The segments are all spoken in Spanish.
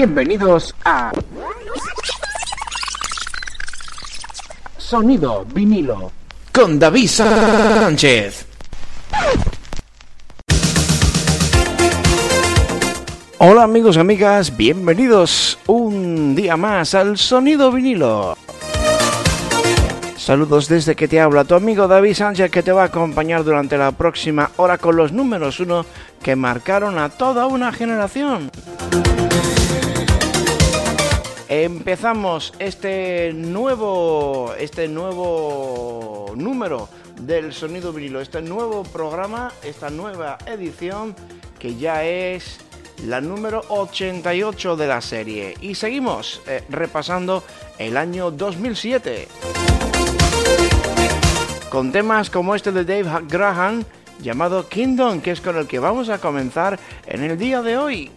Bienvenidos a Sonido vinilo con David Sánchez. Hola amigos amigas, bienvenidos un día más al Sonido vinilo. Saludos desde que te habla tu amigo David Sánchez que te va a acompañar durante la próxima hora con los números uno que marcaron a toda una generación. Empezamos este nuevo, este nuevo número del Sonido Vinilo, este nuevo programa, esta nueva edición que ya es la número 88 de la serie. Y seguimos eh, repasando el año 2007 con temas como este de Dave Graham llamado Kingdom, que es con el que vamos a comenzar en el día de hoy.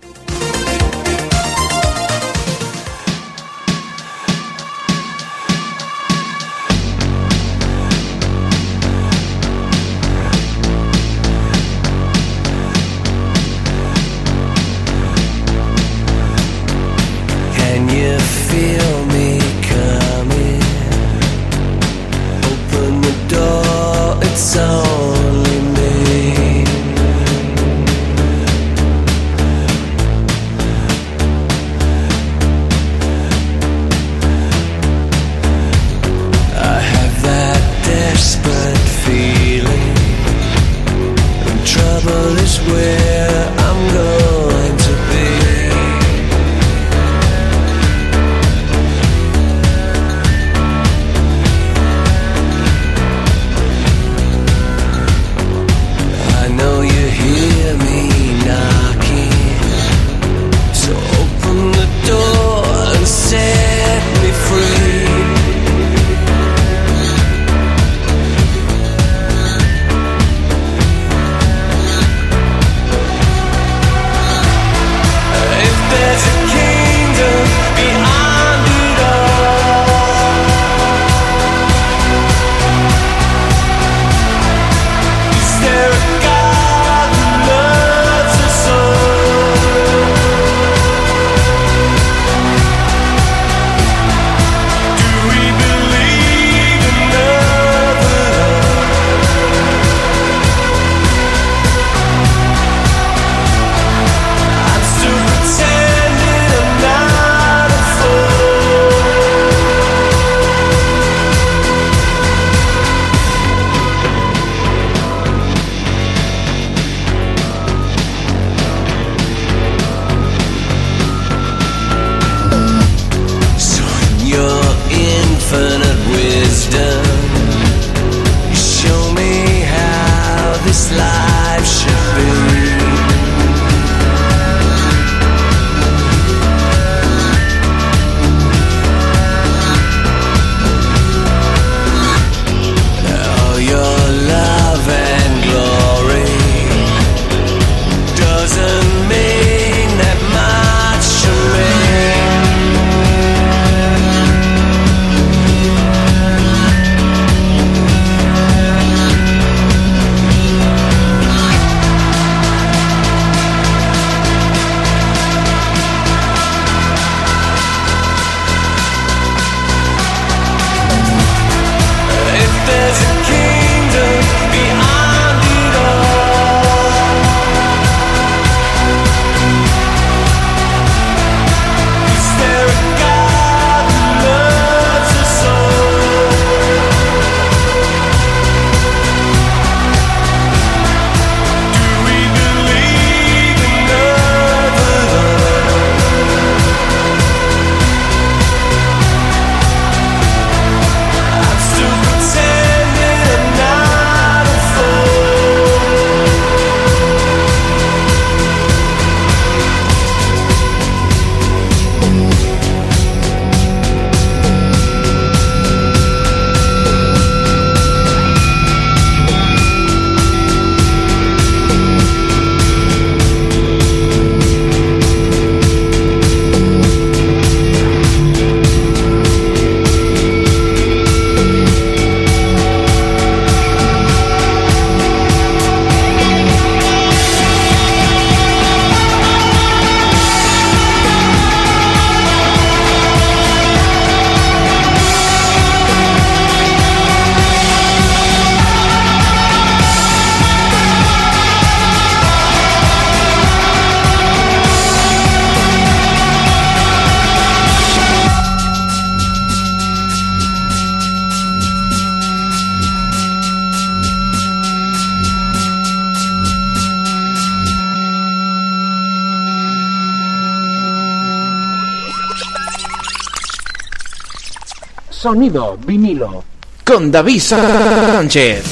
Vinilo. Con David Sánchez.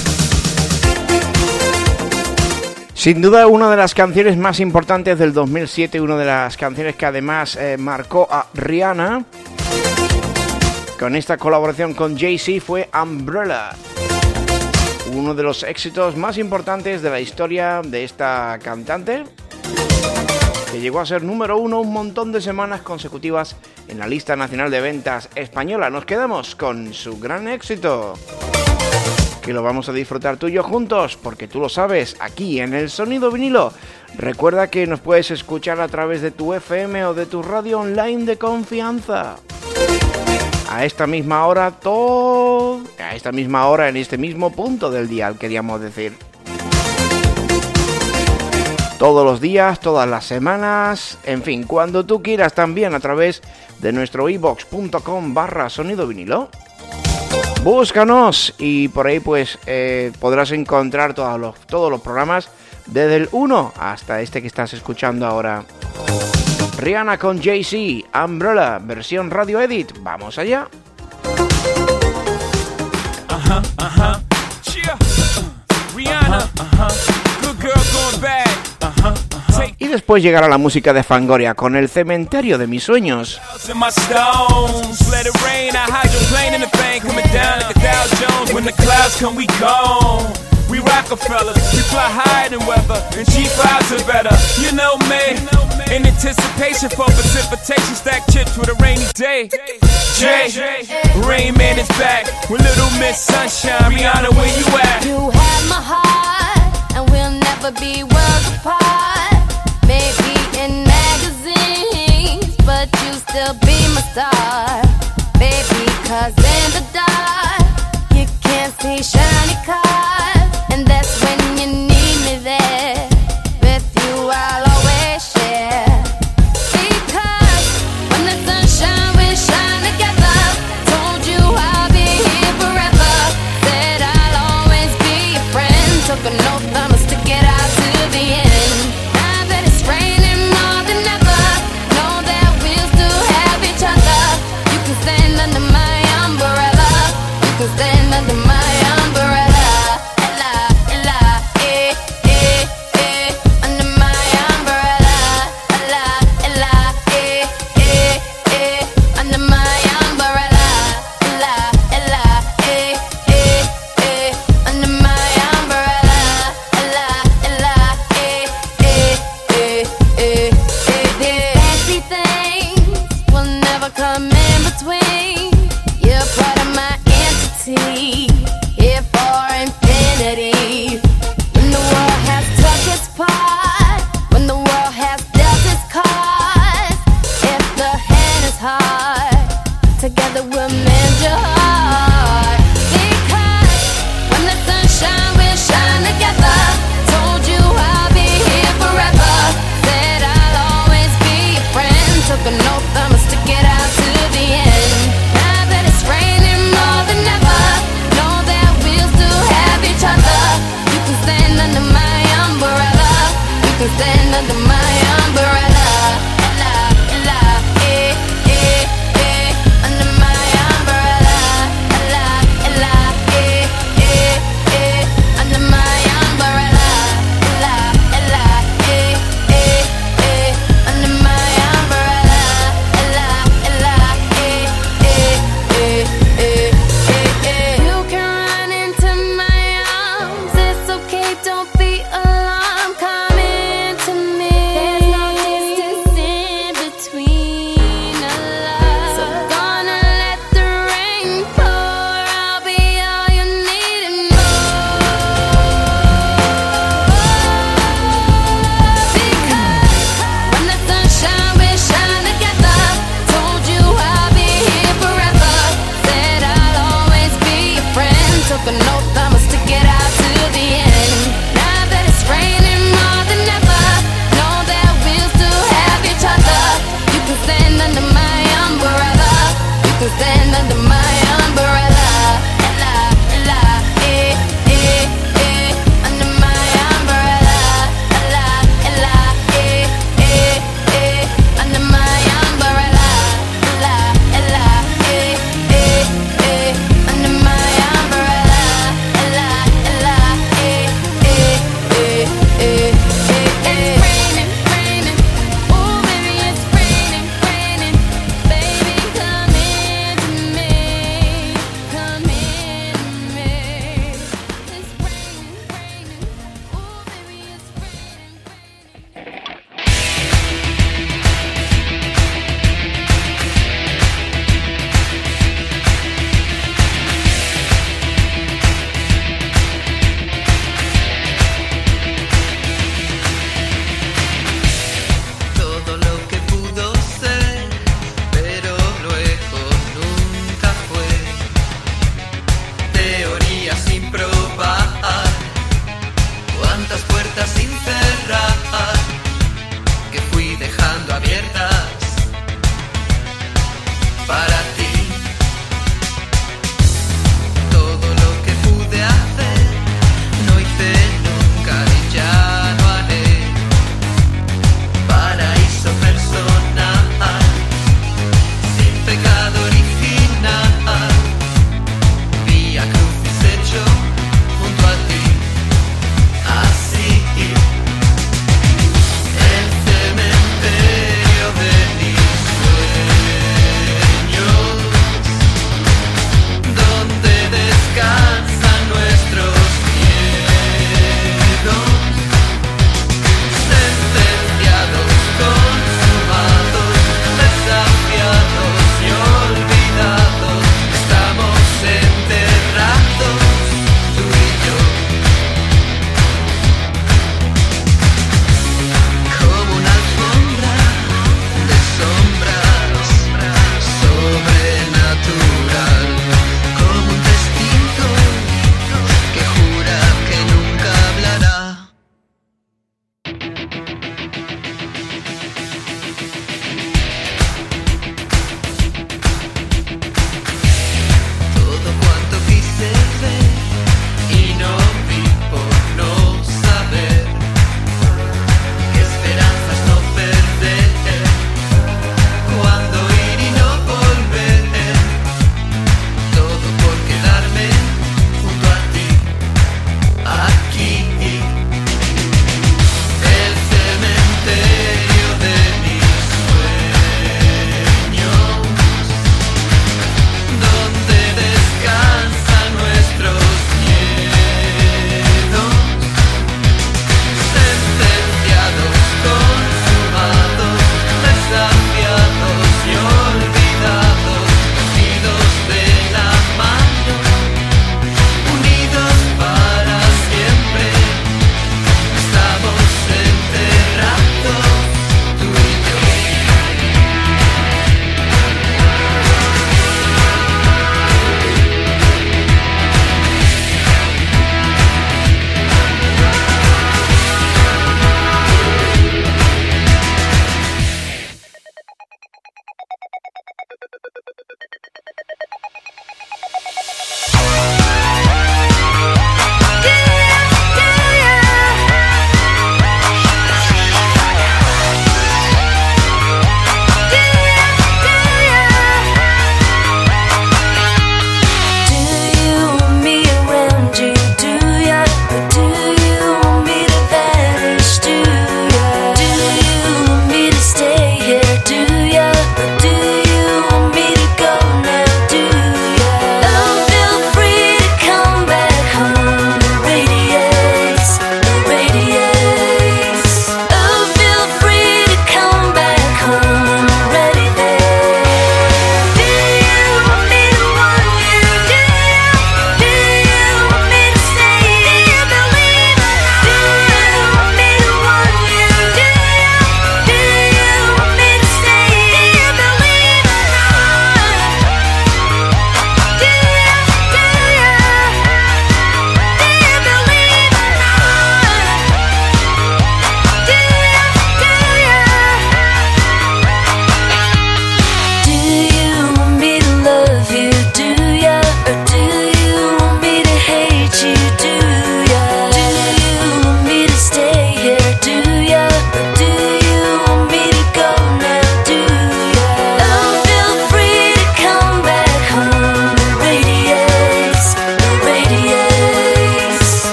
Sin duda una de las canciones más importantes del 2007, una de las canciones que además eh, marcó a Rihanna con esta colaboración con Jay-Z fue Umbrella. Uno de los éxitos más importantes de la historia de esta cantante que llegó a ser número uno un montón de semanas consecutivas en la lista nacional de ventas española. Nos quedamos con su gran éxito, que lo vamos a disfrutar tú y yo juntos, porque tú lo sabes, aquí en el sonido vinilo. Recuerda que nos puedes escuchar a través de tu FM o de tu radio online de confianza. A esta misma hora, todo... A esta misma hora, en este mismo punto del día, queríamos decir todos los días, todas las semanas, en fin, cuando tú quieras también a través de nuestro ibox.com barra sonido vinilo. Búscanos y por ahí pues eh, podrás encontrar todos los, todos los programas desde el 1 hasta este que estás escuchando ahora. Rihanna con JC, Umbrella, versión radio edit. Vamos allá. Después llegará la música de Fangoria con el cementerio de mis sueños. We Rockefeller, we fly higher than weather, and G5s are better. You know me, in anticipation for precipitation, stack chips with a rainy day. Jay, Rain Man is back with Little Miss Sunshine. Rihanna, where you at? You have my heart, and we'll never be apart. In magazines, but you still be my star. Baby, cause in the dark, you can't see shiny cars.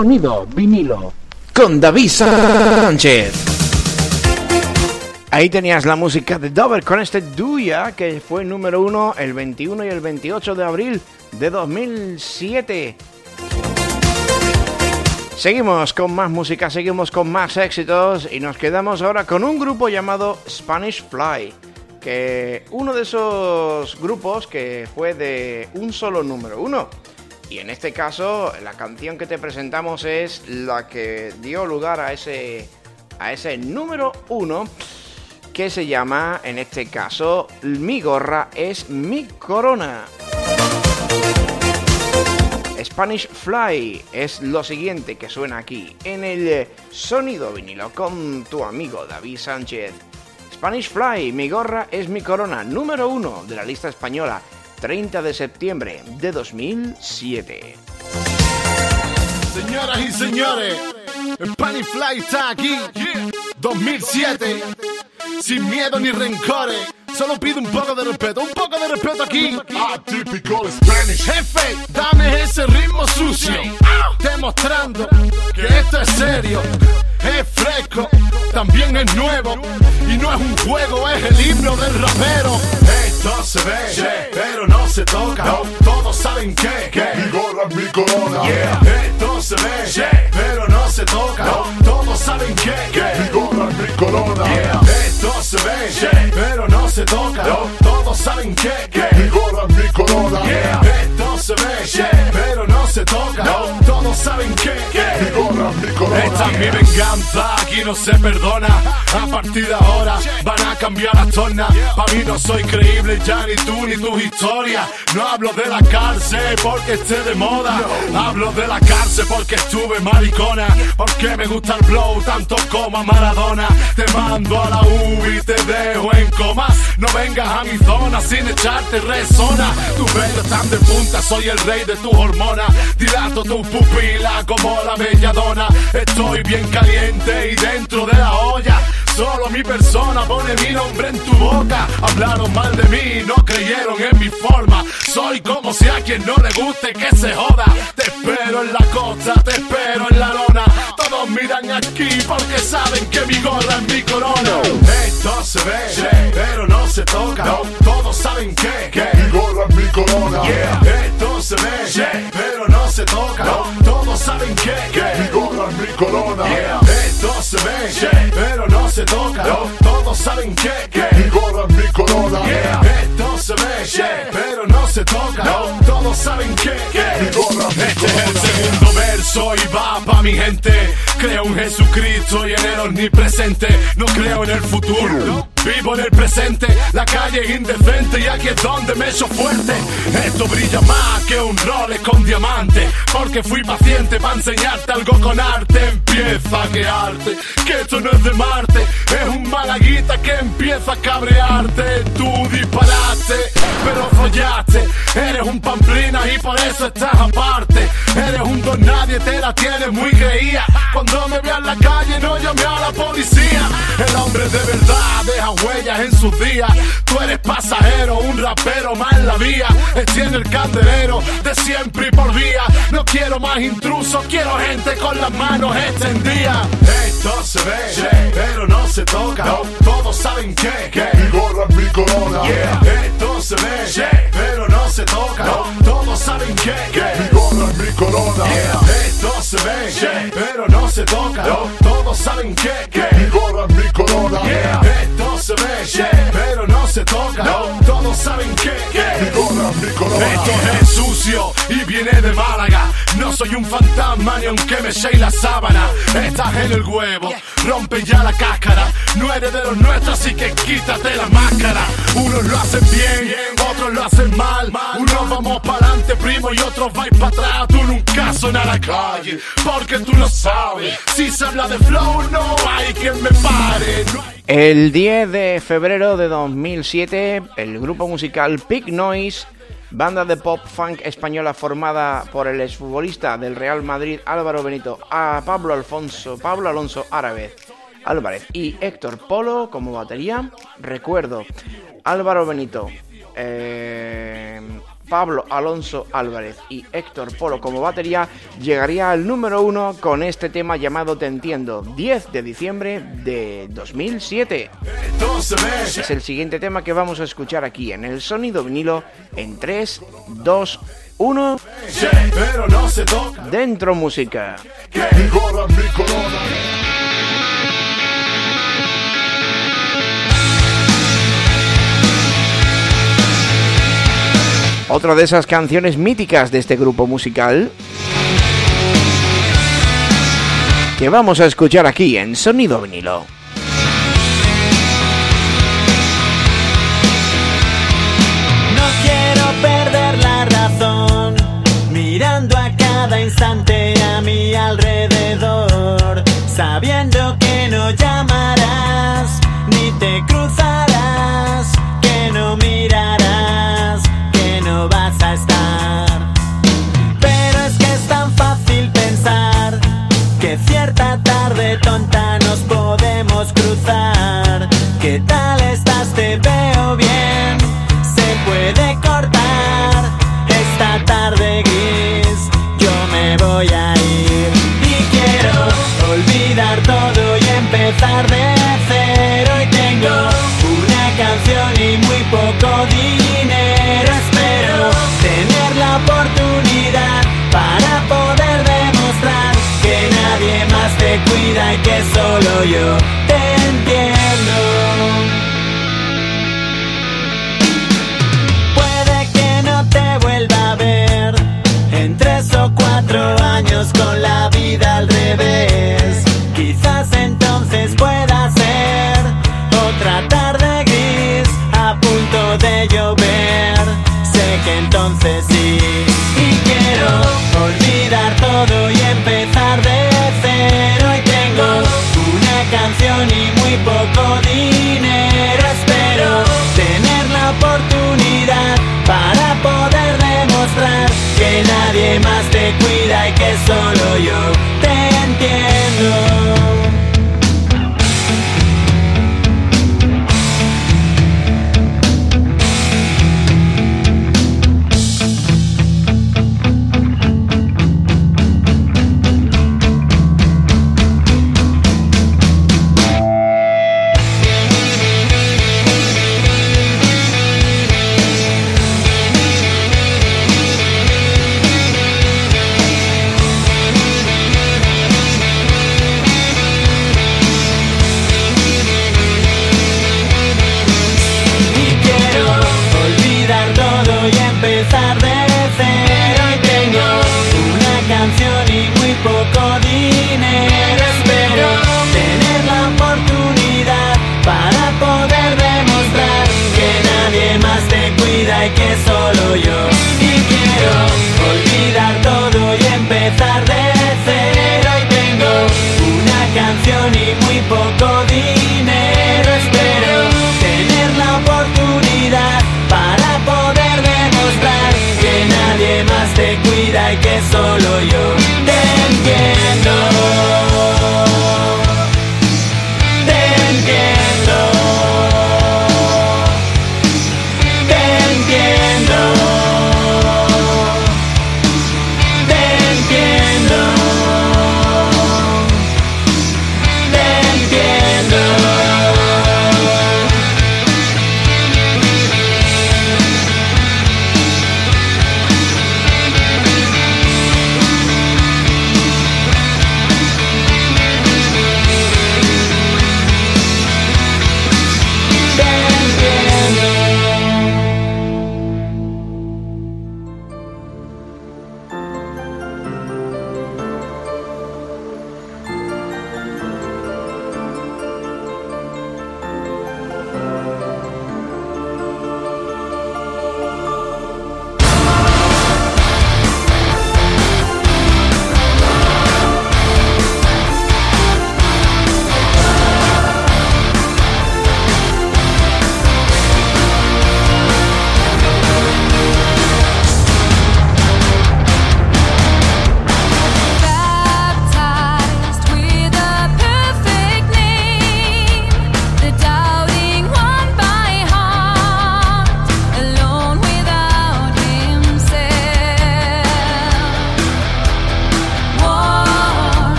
Sonido vinilo. Con David Sánchez. Ahí tenías la música de Dover con este Duya que fue número uno el 21 y el 28 de abril de 2007. Seguimos con más música, seguimos con más éxitos y nos quedamos ahora con un grupo llamado Spanish Fly, que uno de esos grupos que fue de un solo número uno. Y en este caso, la canción que te presentamos es la que dio lugar a ese, a ese número uno, que se llama, en este caso, Mi gorra es mi corona. Spanish Fly es lo siguiente que suena aquí en el sonido vinilo con tu amigo David Sánchez. Spanish Fly, mi gorra es mi corona, número uno de la lista española, 30 de septiembre de 2007. Señoras y señores, Spanish Fly está aquí, 2007, sin miedo ni rencores. Solo pido un poco de respeto, un poco de respeto aquí. Atypical Spanish. Jefe, dame ese ritmo sucio. Demostrando que esto es serio. Es fresco, también es nuevo. Y no es un juego, es el himno del rapero. Esto se ve, pero no se toca. Todos saben que, Mi gorra es mi corona. Esto se ve, pero no se toca. Todos saben que, Mi gorra es mi corona. Esto se ve, pero no se toca. Todos saben que, Mi gorra es mi corona. esto se ve, pero no se toca. Todos saben que, Mi gorra mi corona. esta es mi venganza, aquí no se perdona. A partir de ahora van a cambiar las tornas. Pa' mí no soy creíble ya ni tú ni tus historias. No hablo de la cárcel porque esté de moda. Hablo de la cárcel porque estuve maricona. Porque me gusta el blow tanto como a Maradona. Te mando a la UBI y te dejo en coma. No vengas a mi zona sin echarte resona. Tus vellos están de punta, soy el rey de tus hormonas. Dilato tu pupila como la belladona. Estoy bien caliente y dentro de la olla. Solo mi persona pone mi nombre en tu boca. Hablaron mal de mí, no creyeron en mi forma. Soy como si a quien no le guste que se joda. Te espero en la costa, te espero en la lona. Todos miran aquí porque saben que mi gorra es mi corona. Esto se ve, pero no se toca. Todos saben que, Mi gorra es mi corona. esto se ve, pero no se toca. Todos saben que, Mi gorra es mi corona. esto se ve, pero no se toca. Todos saben que, Mi gorra es mi corona. esto se ve, pero no se toca. Todos saben que, Mi gorra es mi este es el corona. segundo verso y va pa' mi gente. Creo en Jesucristo y en el omnipresente. No creo en el futuro. Vivo en el presente, la calle es indecente y aquí es donde me echo fuerte. Esto brilla más que un Rolex con diamante, porque fui paciente para enseñarte algo con arte. Empieza a quearte, que esto no es de Marte, es un malaguita que empieza a cabrearte. Tú disparaste, pero follaste. Eres un pamplina y por eso estás aparte. Eres un don nadie, te la tienes muy creía. Cuando me veas en la calle, no llame a la policía. El hombre de verdad deja huellas en sus días. Tú eres pasajero, un rapero más en la vía. Extiende el candelero de siempre y por vía. No quiero más intrusos, quiero gente con las manos extendidas. Esto se ve, pero no se toca. Todos saben que, Mi gorra es mi corona. esto se ve, pero no se toca. Todos saben que, Mi gorra es mi corona. esto se ve, pero no se toca. Todos saben que, Mi gorra es mi corona. esto se ve, pero no se toca. Todos saben que, Mi gorra es mi corona. esto es sucio y viene de Málaga. No soy un fantasma ni aunque me eche la sábana. Estás en el huevo, rompe ya la cáscara. No eres de los nuestros, así que quítate la máscara. Unos lo hacen bien, otros lo hacen mal. Unos vamos para primo, y otros vais para atrás. Si se habla de flow, no hay quien me pare. El 10 de febrero de 2007, el grupo musical Big Noise, banda de pop funk española formada por el exfutbolista del Real Madrid Álvaro Benito, a Pablo Alfonso, Pablo Alonso Árabez Álvarez y Héctor Polo como batería. Recuerdo, Álvaro Benito, eh, Pablo Alonso Álvarez y Héctor Polo como batería, llegaría al número uno con este tema llamado Te Entiendo, 10 de diciembre de 2007. Es el siguiente tema que vamos a escuchar aquí en el sonido vinilo en 3, 2, 1. Pero no se toca. Dentro música. Otra de esas canciones míticas de este grupo musical que vamos a escuchar aquí en Sonido Vinilo. No quiero perder la razón, mirando a cada instante a mi alrededor, sabiendo que no llamarás ni te cruzarás, que no mirarás, cierta tarde tonta nos podemos cruzar. Solo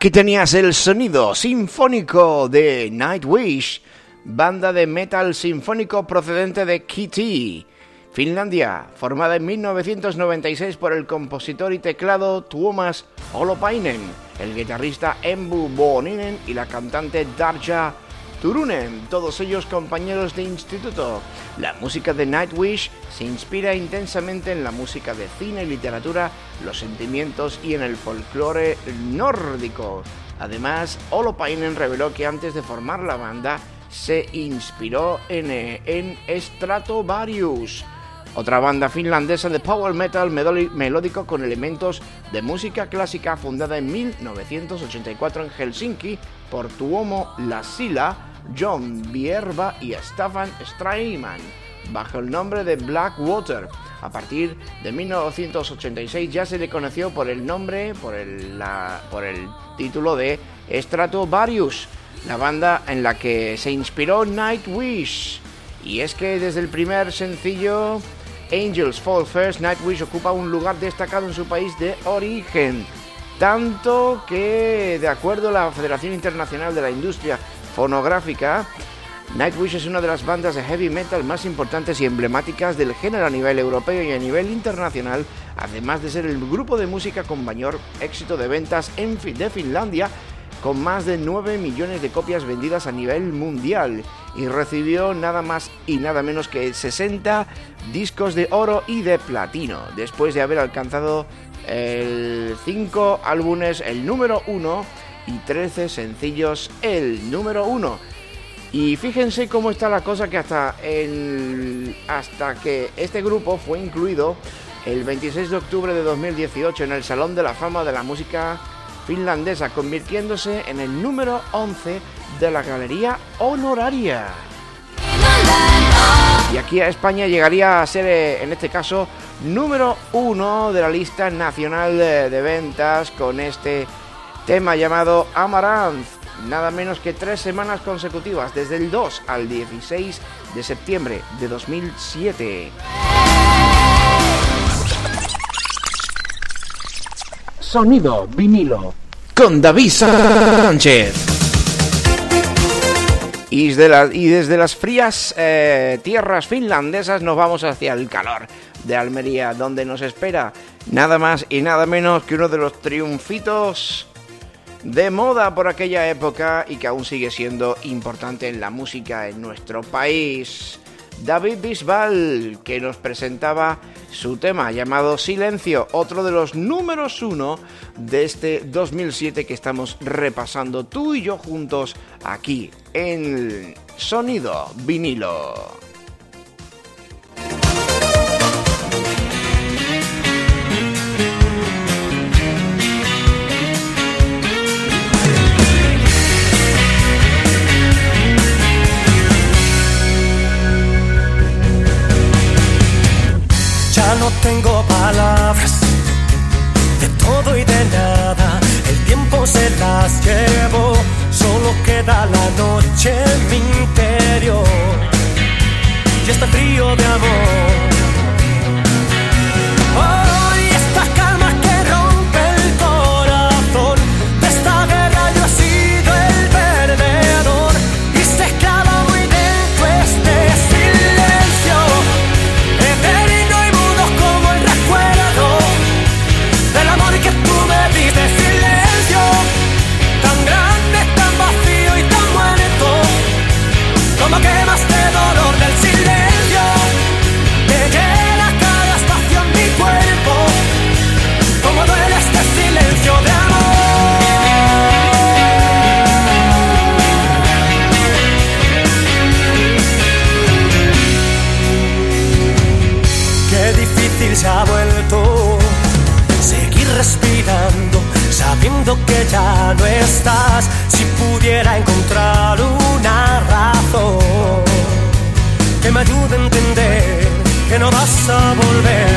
Aquí tenías el sonido sinfónico de Nightwish, banda de metal sinfónico procedente de Kitty, Finlandia, formada en 1996 por el compositor y teclado Tuomas Holopainen, el guitarrista Embu Booninen y la cantante Darja Turunen, todos ellos compañeros de instituto. La música de Nightwish se inspira intensamente en la música de cine y literatura, los sentimientos y en el folclore nórdico. Además, Holopainen reveló que antes de formar la banda se inspiró en, en Stratovarius, otra banda finlandesa de power metal melódico con elementos de música clásica fundada en 1984 en Helsinki por Tuomo Lasila John Bierba y Stefan Strayman, bajo el nombre de Blackwater. A partir de 1986 ya se le conoció por el nombre, por el, el título de Stratovarius, la banda en la que se inspiró Nightwish. Y es que desde el primer sencillo Angels Fall First, Nightwish ocupa un lugar destacado en su país de origen. Tanto que, de acuerdo a la Federación Internacional de la Industria fonográfica, Nightwish es una de las bandas de heavy metal más importantes y emblemáticas del género a nivel europeo y a nivel internacional, además de ser el grupo de música con mayor éxito de ventas en de Finlandia, con más de 9 millones de copias vendidas a nivel mundial y recibió nada más y nada menos que 60 discos de oro y de platino, después de haber alcanzado el 5 álbumes, el número 1 y 13 sencillos el número 1. Y fíjense cómo está la cosa que hasta, el, hasta que este grupo fue incluido el 26 de octubre de 2018 en el Salón de la Fama de la Música Finlandesa, convirtiéndose en el número 11 de la Galería Honoraria. Y aquí a España llegaría a ser, eh, en este caso, número 1 de la lista nacional de ventas con este tema llamado Amaranth, nada menos que tres semanas consecutivas, desde el 2 al 16 de septiembre de 2007. Sonido vinilo. Con David Sánchez. Y desde, las frías eh, tierras finlandesas nos vamos hacia el calor de Almería, donde nos espera nada más y nada menos que uno de los triunfitos de moda por aquella época y que aún sigue siendo importante en la música en nuestro país. David Bisbal, que nos presentaba su tema llamado Silencio, otro de los números uno de este 2007 que estamos repasando tú y yo juntos aquí en Sonido Vinilo. Tengo palabras de todo y de nada. El tiempo se las llevó, solo queda la noche en mi interior. Y está frío de amor. Que ya no estás. Si pudiera encontrar una razón que me ayude a entender que no vas a volver.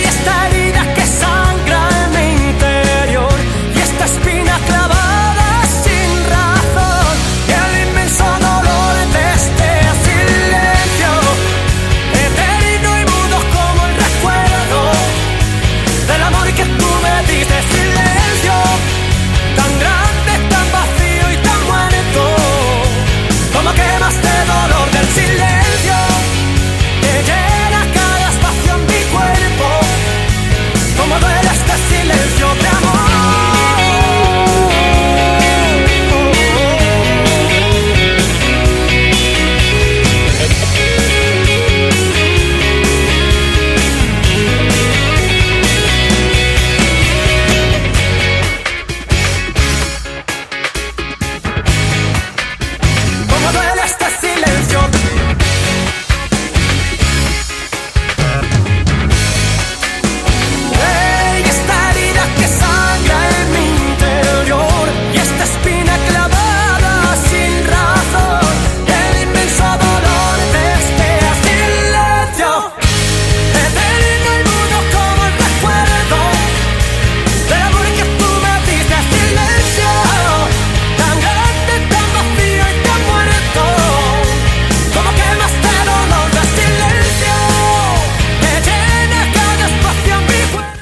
Y esta herida que sangra en mi interior y esta espina clavada sin razón y el inmenso dolor de este silencio eterno y mudo como el recuerdo del amor que tú me diste.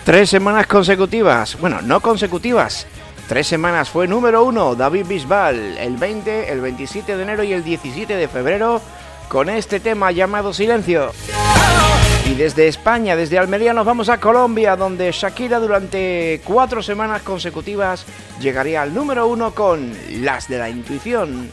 Tres semanas consecutivas, bueno, no consecutivas, tres semanas fue número uno David Bisbal, el 20, el 27 de enero y el 17 de febrero, con este tema llamado Silencio. Y desde España, desde Almería, nos vamos a Colombia, donde Shakira durante cuatro semanas consecutivas llegaría al número uno con Las de la Intuición.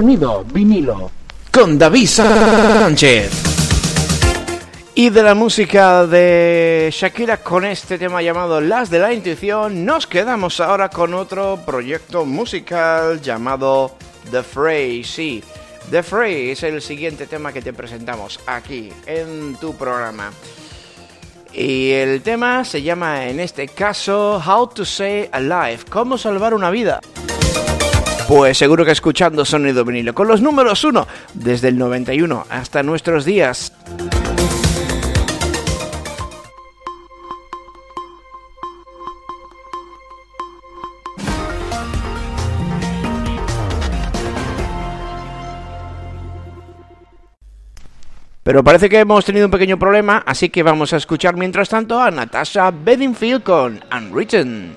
Sonido vinilo. con David Sánchez. Y de la música de Shakira con este tema llamado Las de la Intuición, nos quedamos ahora con otro proyecto musical llamado The Fray. Sí, The Fray es el siguiente tema que te presentamos aquí en tu programa. Y el tema se llama en este caso How to Say Alive, cómo salvar una vida. Pues seguro que escuchando sonido vinilo, con los números 1 desde el 91 hasta nuestros días. Pero parece que hemos tenido un pequeño problema, así que vamos a escuchar mientras tanto a Natasha Bedingfield con Unwritten.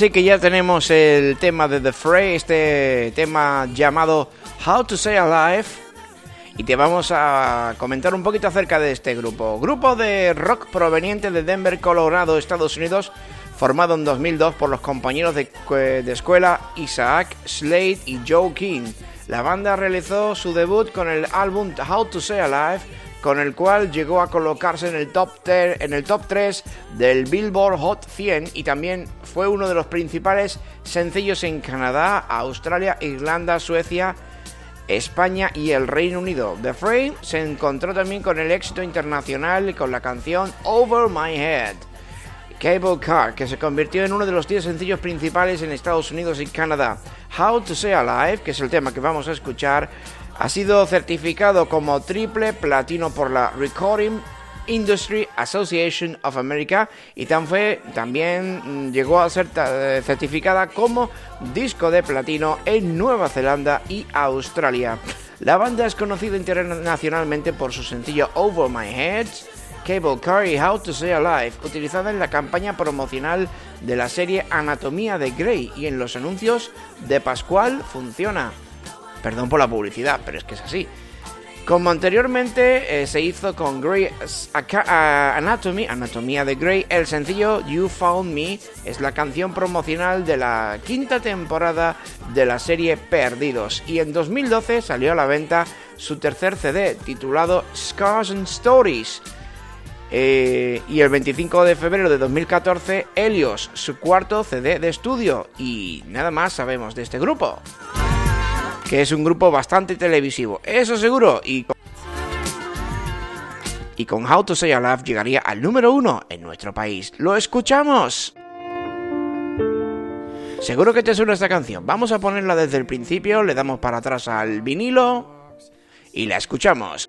Ahora sí que ya tenemos el tema de The Fray, este tema llamado How to Say Alive. Y te vamos a comentar un poquito acerca de este grupo. Grupo de rock proveniente de Denver, Colorado, Estados Unidos, formado en 2002 por los compañeros de, de escuela Isaac Slade y Joe King. La banda realizó su debut con el álbum How to Say Alive, con el cual llegó a colocarse en el top, ter- en el top 3 del Billboard Hot 100 y también fue uno de los principales sencillos en Canadá, Australia, Irlanda, Suecia, España y el Reino Unido. The Frame se encontró también con el éxito internacional con la canción Over My Head. Cable Car, que se convirtió en uno de los 10 sencillos principales en Estados Unidos y Canadá. How to Say Alive, que es el tema que vamos a escuchar, ha sido certificado como triple platino por la Recording Industry Association of America y también mm, llegó a ser eh, certificada como disco de platino en Nueva Zelanda y Australia. La banda es conocida internacionalmente por su sencillo Over My Head, Cable Car y How to Say Alive, utilizada en la campaña promocional de la serie Anatomía de Grey y en los anuncios de Pascual funciona. Perdón por la publicidad, pero es que es así. Como anteriormente eh, se hizo con ah, Anatomy, Anatomía de Grey, el sencillo You Found Me es la canción promocional de la quinta temporada de la serie Perdidos y en 2012 salió a la venta su tercer CD titulado Scars and Stories. Eh, y el 25 de febrero de 2014, Helios, su cuarto CD de estudio. Y nada más sabemos de este grupo. Que es un grupo bastante televisivo, eso seguro. Y con, How to Say Alive llegaría al número uno en nuestro país. ¡Lo escuchamos! Seguro que te suena esta canción. Vamos a ponerla desde el principio, le damos para atrás al vinilo y la escuchamos.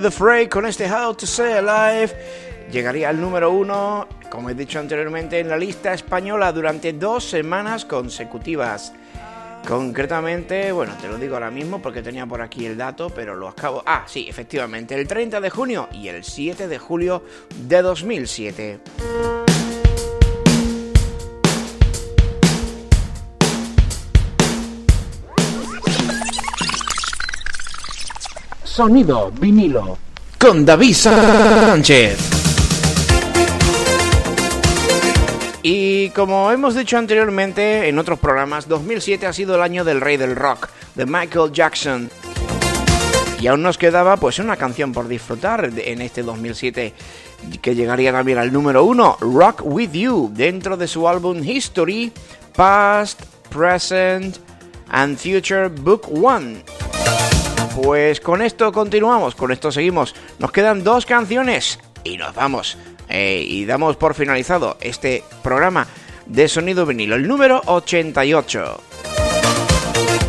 The Fray con este How to Stay Alive llegaría al número uno, como he dicho anteriormente, en la lista española durante dos semanas consecutivas. Concretamente, bueno, te lo digo ahora mismo porque tenía por aquí el dato, pero lo acabo... Ah, sí, efectivamente, el 30 de junio y el 7 de julio de 2007. Sonido vinilo. con David Sánchez. Y como hemos dicho anteriormente en otros programas, 2007 ha sido el año del rey del rock, de Michael Jackson. Y aún nos quedaba pues una canción por disfrutar en este 2007 que llegaría también al número uno, Rock With You, dentro de su álbum History, Past, Present and Future Book One. Pues con esto continuamos, con esto seguimos. Nos quedan dos canciones y nos vamos. Eh, y damos por finalizado este programa de sonido vinilo, el número 88.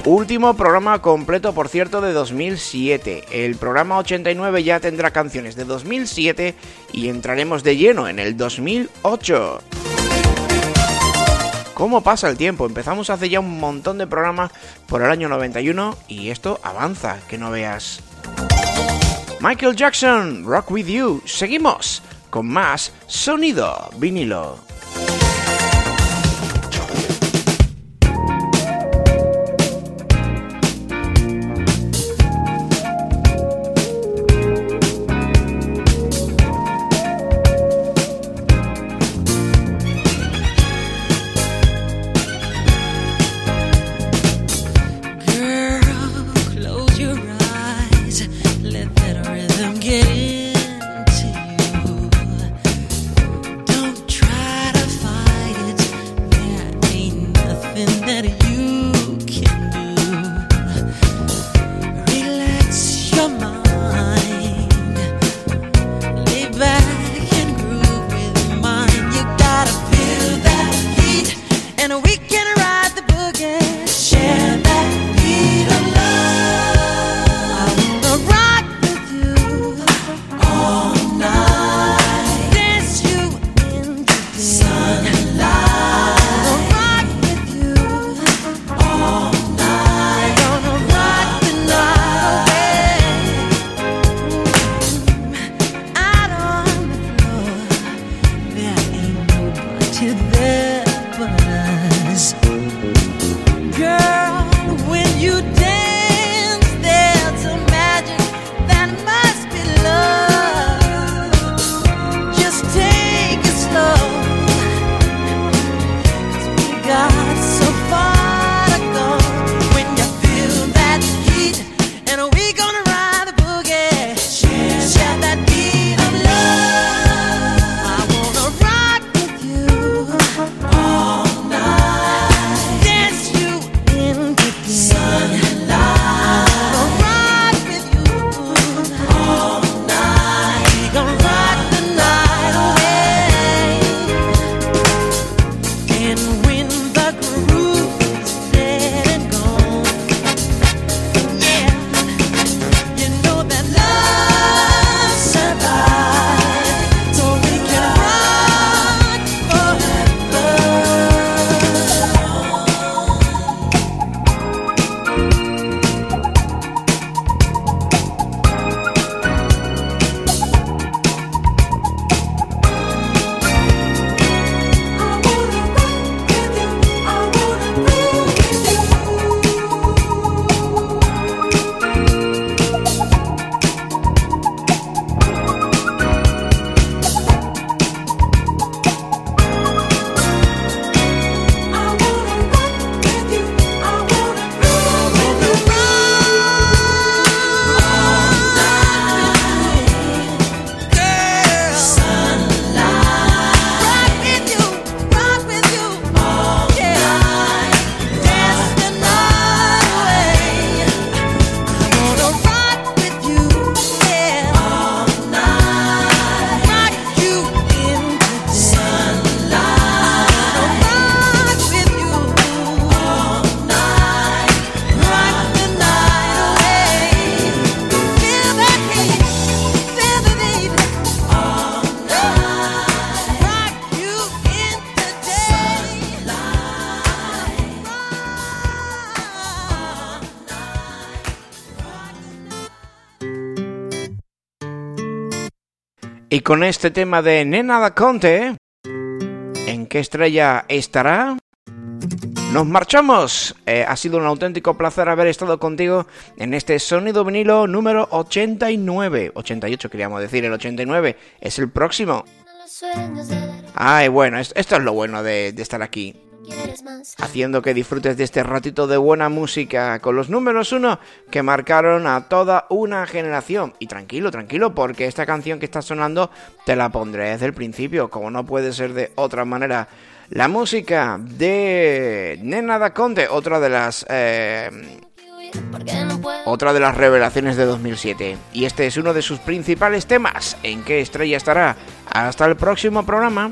Último programa completo, por cierto, de 2007. El programa 89 ya tendrá canciones de 2007 y entraremos de lleno en el 2008. ¿Cómo pasa el tiempo? Empezamos hace ya un montón de programas por el año 91 y esto avanza, que no veas. Michael Jackson, Rock With You. Seguimos con más sonido vinilo. con este tema de Nena da Conte. ¿En qué estrella estará? Nos marchamos. Eh, ha sido un auténtico placer haber estado contigo en este sonido vinilo número 89. 88 queríamos decir, el 89 es el próximo. Ay, bueno, esto es lo bueno de estar aquí haciendo que disfrutes de este ratito de buena música con los números uno que marcaron a toda una generación. Y tranquilo, tranquilo, porque esta canción que está sonando te la pondré desde el principio, como no puede ser de otra manera. La música de Nena Daconte otra de las... Eh, otra de las revelaciones de 2007. Y este es uno de sus principales temas. ¿En qué estrella estará? Hasta el próximo programa.